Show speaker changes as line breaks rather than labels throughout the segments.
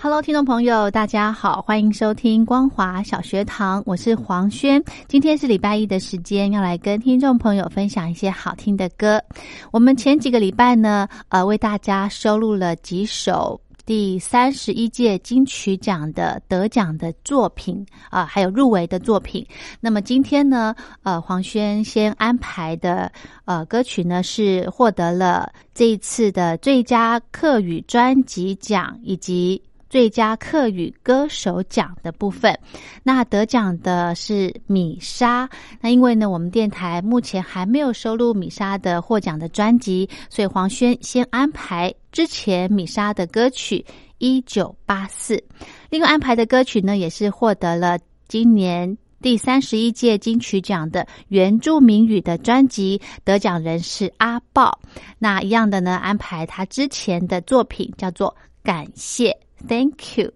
Hello，听众朋友，大家好，欢迎收听光华小学堂，我是黄轩。今天是礼拜一的时间，要来跟听众朋友分享一些好听的歌。我们前几个礼拜呢，呃，为大家收录了几首第三十一届金曲奖的得奖的作品啊，还有入围的作品。那么今天呢，呃，黄轩先安排的呃歌曲呢，是获得了这一次的最佳客语专辑奖以及。最佳客语歌手奖的部分，那得奖的是米莎。那因为呢，我们电台目前还没有收录米莎的获奖的专辑，所以黄轩先安排之前米莎的歌曲《一九八四》。另外安排的歌曲呢，也是获得了今年第三十一届金曲奖的原住民语的专辑，得奖人是阿豹。那一样的呢，安排他之前的作品叫做《感谢》。Thank you。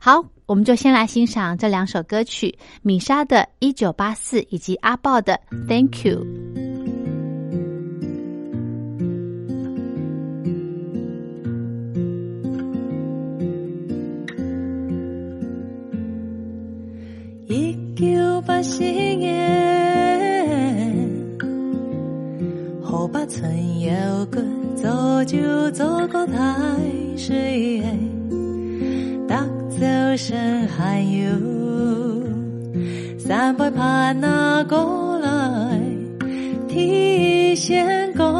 好，我们就先来欣赏这两首歌曲：米莎的《一九八四》以及阿豹的《Thank you》。
一九八四年，后八村有个早就走过太水。走声还有三百帕拿过来提线讲，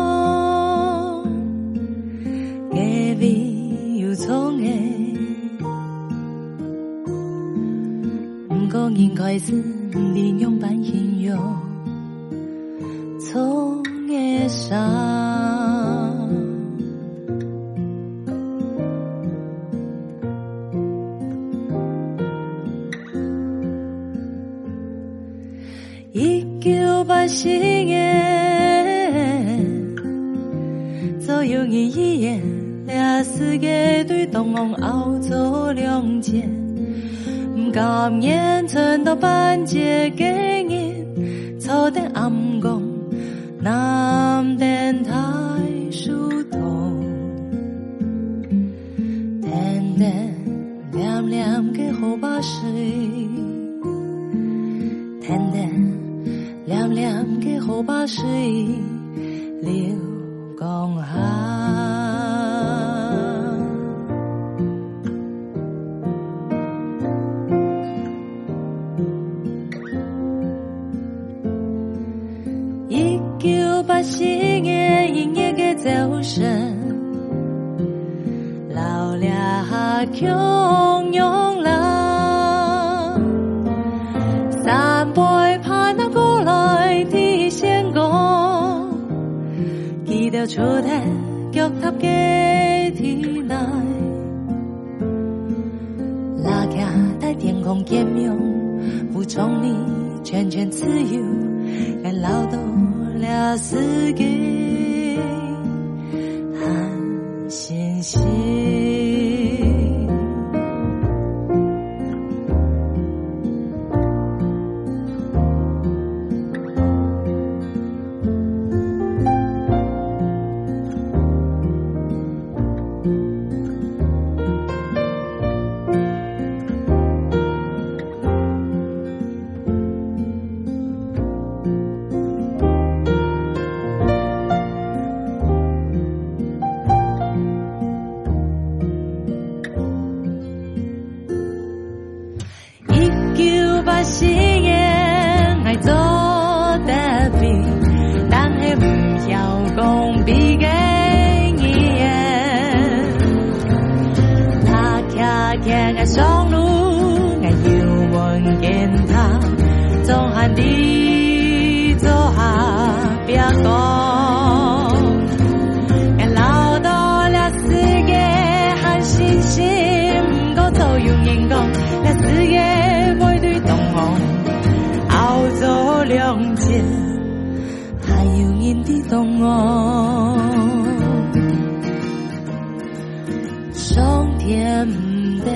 隔壁有葱诶，不过应该是利用半形容葱诶上。九八四年一夜嘅早晨，老俩穷用啦，三杯怕那个。出台脚踏嘅天内，拉架在天空见面，不从你全权自由，该劳动了世界，天的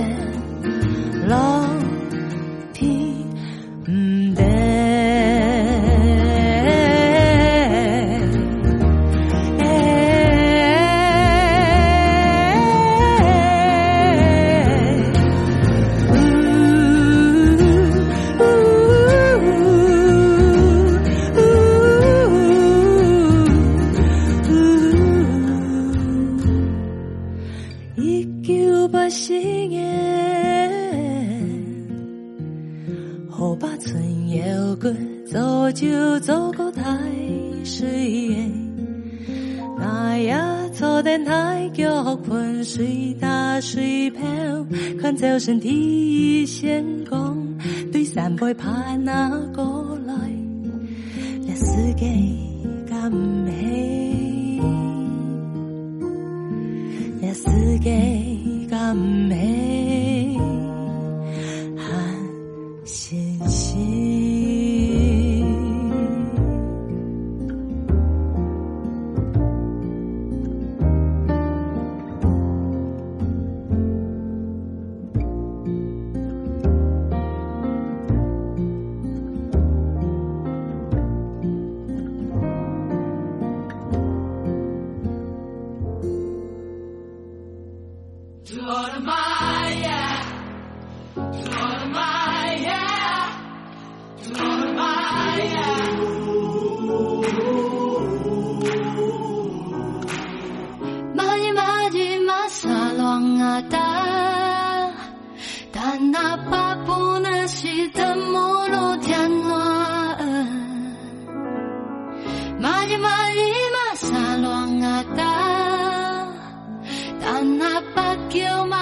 and hey. 那
巴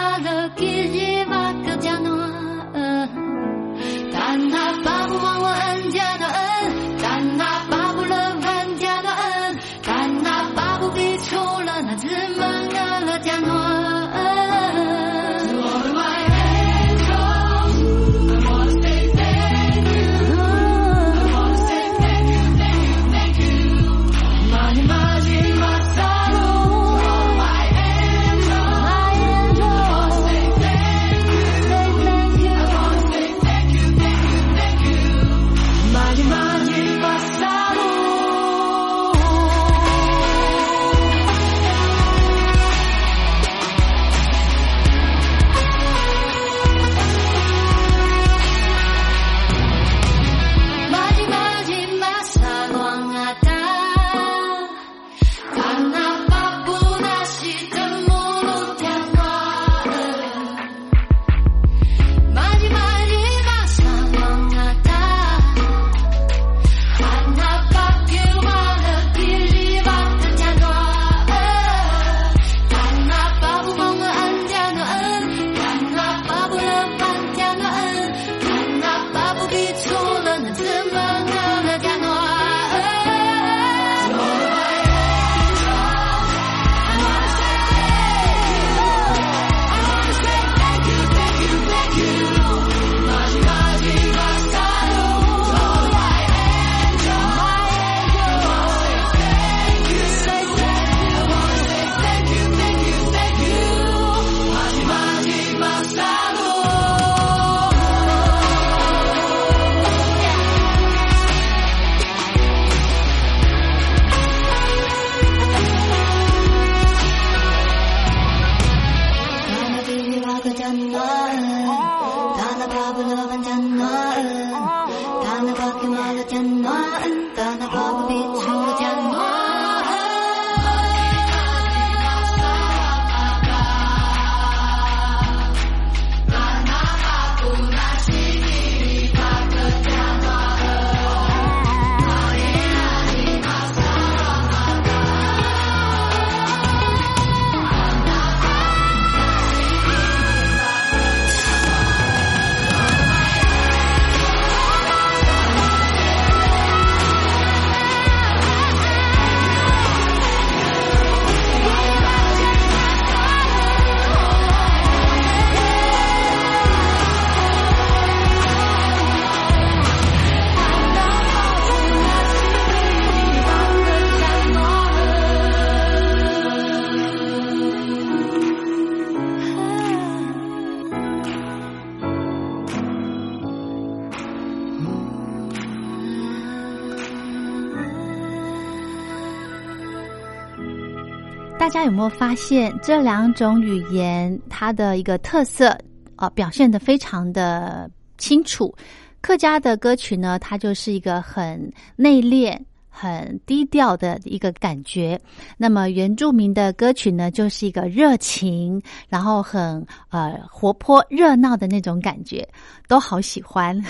大家有没有发现这两种语言它的一个特色啊、表现的非常的清楚？客家的歌曲呢，它就是一个很内敛。很低调的一个感觉，那么原住民的歌曲呢，就是一个热情，然后很呃活泼热闹的那种感觉，都好喜欢。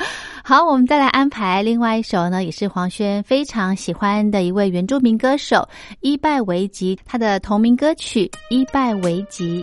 好，我们再来安排另外一首呢，也是黄轩非常喜欢的一位原住民歌手伊拜维吉，他的同名歌曲《伊拜维吉》。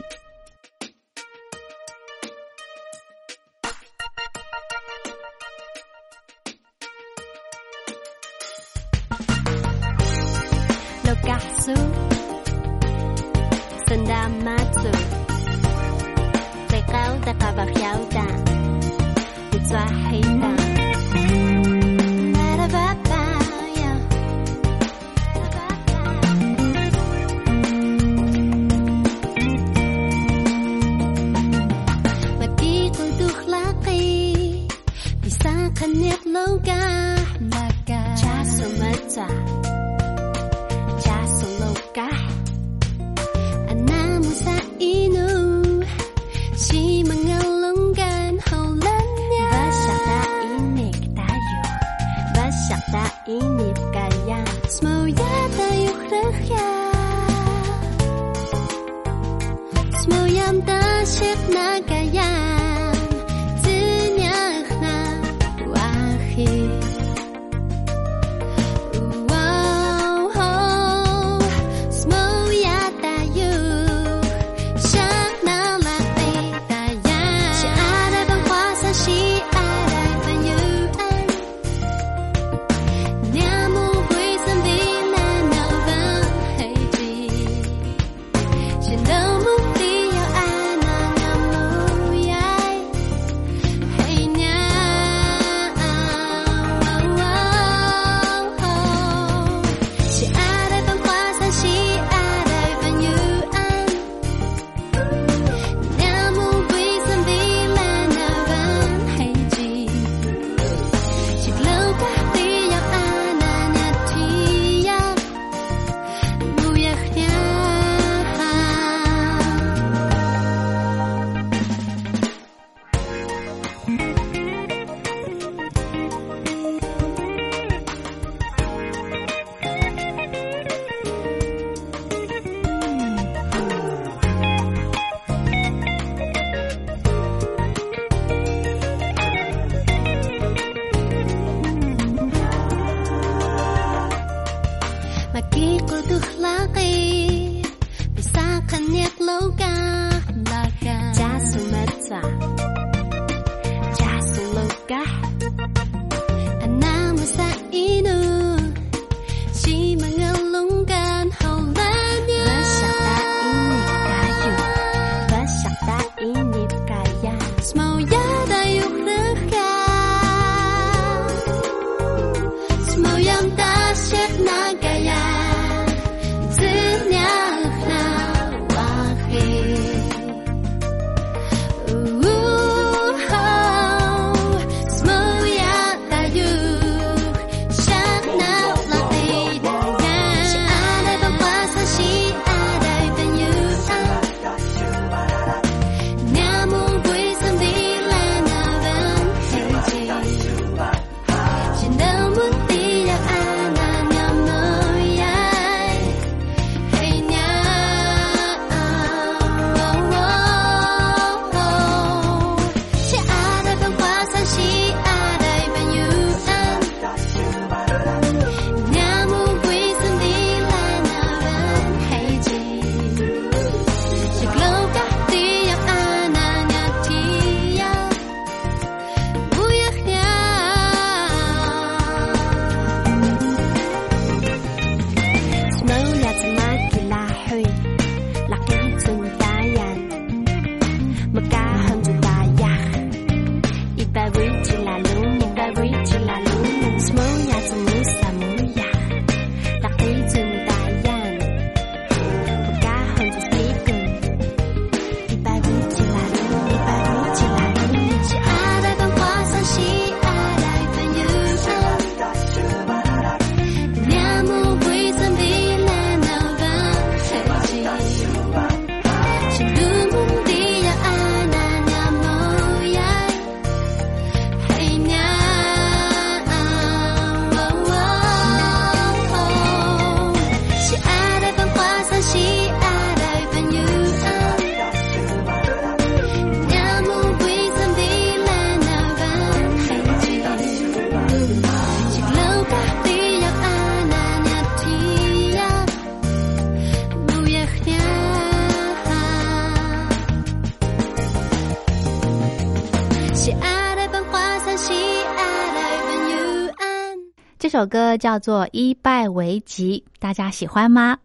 首歌叫做《一败为吉》，大家喜欢吗？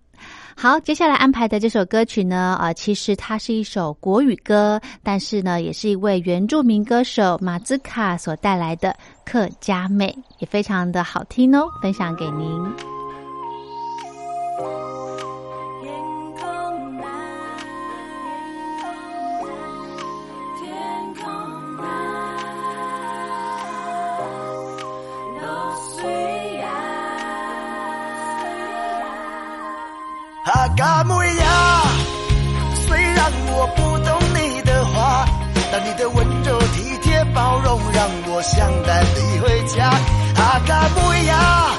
好，接下来安排的这首歌曲呢，呃，其实它是一首国语歌，但是呢，也是一位原住民歌手马兹卡所带来的客家妹，也非常的好听哦，分享给您。
嘎木呀，虽然我不懂你的话，但你的温柔体贴包容让我想带你回家。阿嘎木呀，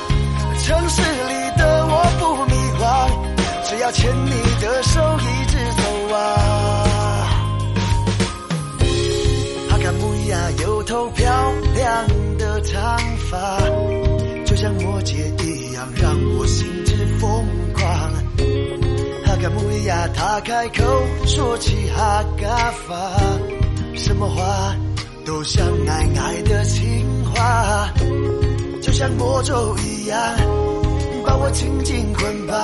城市里的我不迷惘，只要牵你的手他开口说起哈嘎发，什么话都像爱爱的情话，就像魔咒一样，把我紧紧捆绑。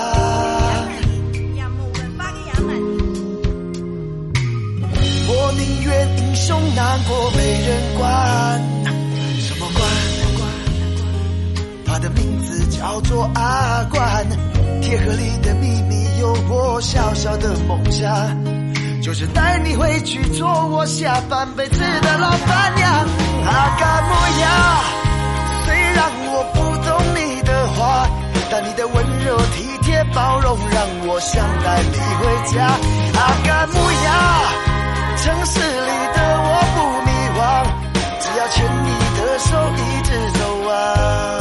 我宁愿英雄难过没人管，什么管？他的名字叫做阿关，铁盒里的秘密有我小小的梦想，就是带你回去做我下半辈子的老板娘。阿嘎木呀，虽然我不懂你的话，但你的温柔体贴包容让我想带你回家。阿嘎木呀。城市里的我不迷惘，只要牵你的手一直走啊。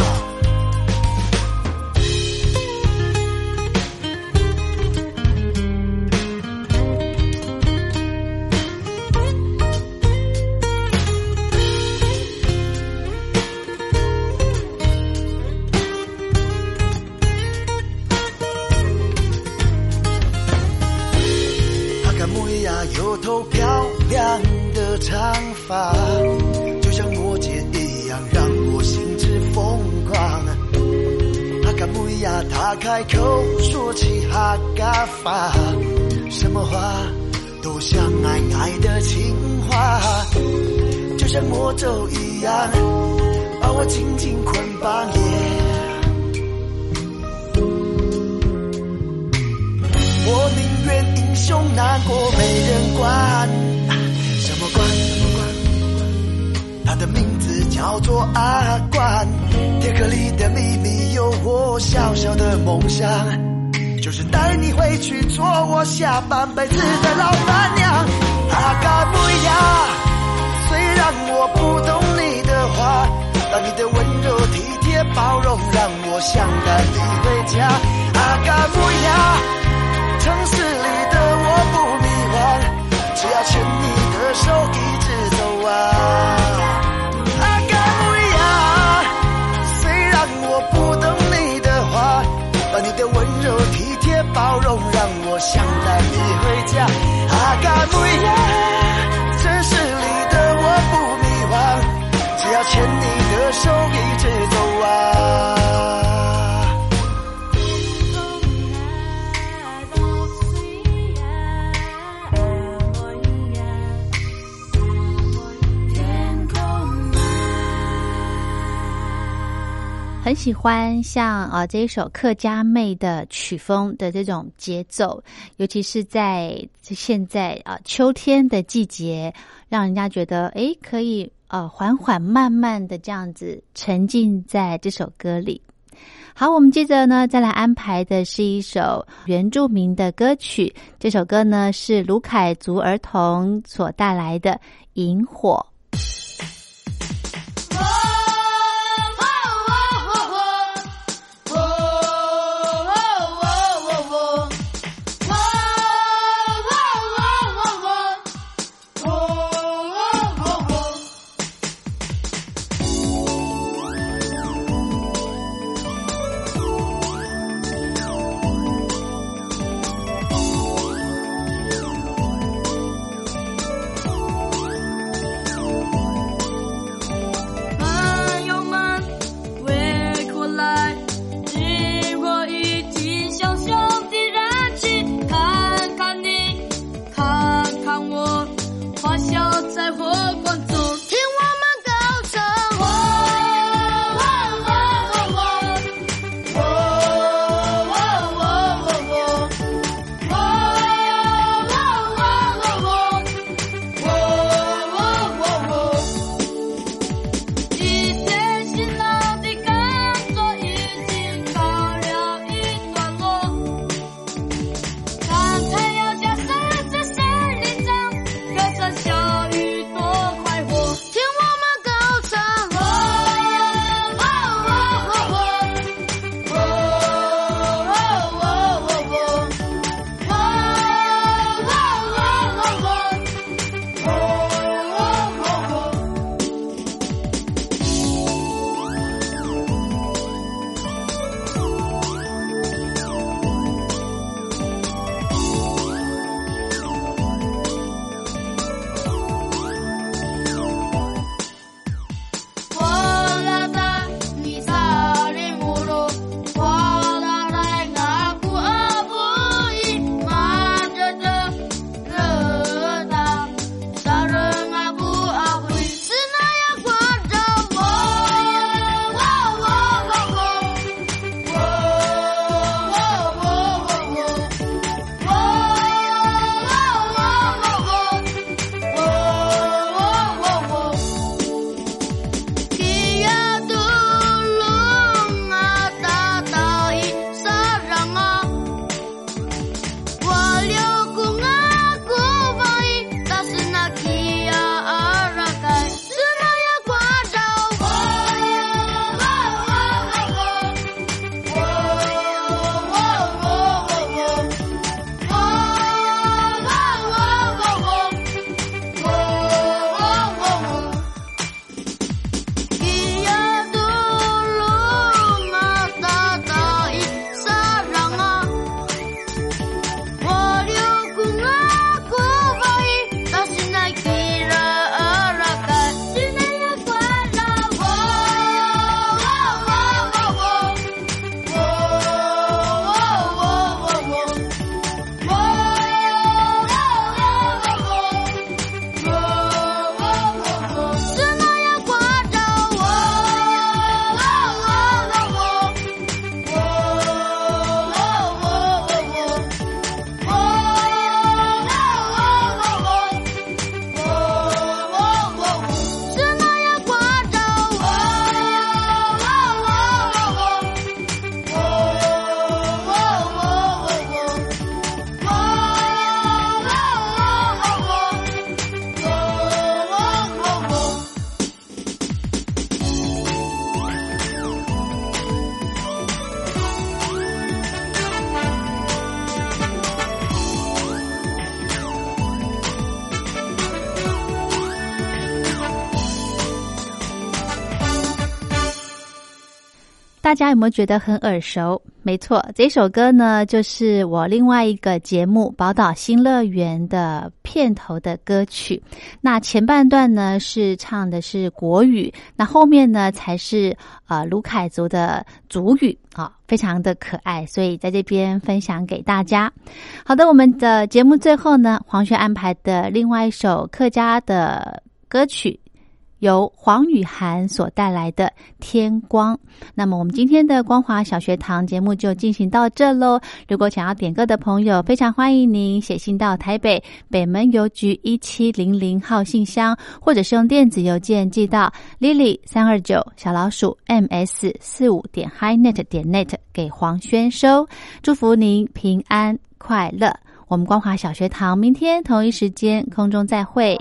有头漂亮的长发，就像摩羯一样，让我心之疯狂。阿卡木呀，他开口说起哈嘎发，什么话都像爱爱的情话，就像魔咒一样，把我紧紧捆绑。耶我宁愿英雄难过没人管，什么管什么管？他的名字叫做阿关，铁壳里的秘密有我小小的梦想，就是带你回去做我下半辈子的老板娘。阿嘎木呀，虽然我不懂你的话，但你的温柔体贴包容让我想带你回家。阿嘎木呀。城市里的不迷惘，只要牵你的手一
很喜欢像啊、呃、这一首客家妹的曲风的这种节奏，尤其是在现在啊、呃、秋天的季节，让人家觉得诶可以呃缓缓慢慢的这样子沉浸在这首歌里。好，我们接着呢再来安排的是一首原住民的歌曲，这首歌呢是卢凯族儿童所带来的《萤火》。
大家有没有觉得很耳熟？没错，这首歌呢，就是我另外一个节目《宝岛新乐园》的片头的歌曲。那前半段呢是唱的是国语，那后面呢才是呃卢凯族的族语啊，非常的可爱，所以在这边分享给大家。好的，我们的节目最后呢，黄轩安排的另外一首客家的歌曲。由黄雨涵所带来的《天光》，那么我们今天的光华小学堂节目就进行到这喽。如果想要点歌的朋友，非常欢迎您写信到台北北门邮局一七零零号信箱，或者是用电子邮件寄到 lily 三二九小老鼠 ms 四五点 highnet 点 net 给黄轩收。祝福您平安快乐。我们光华小学堂明天同一时间空中再会。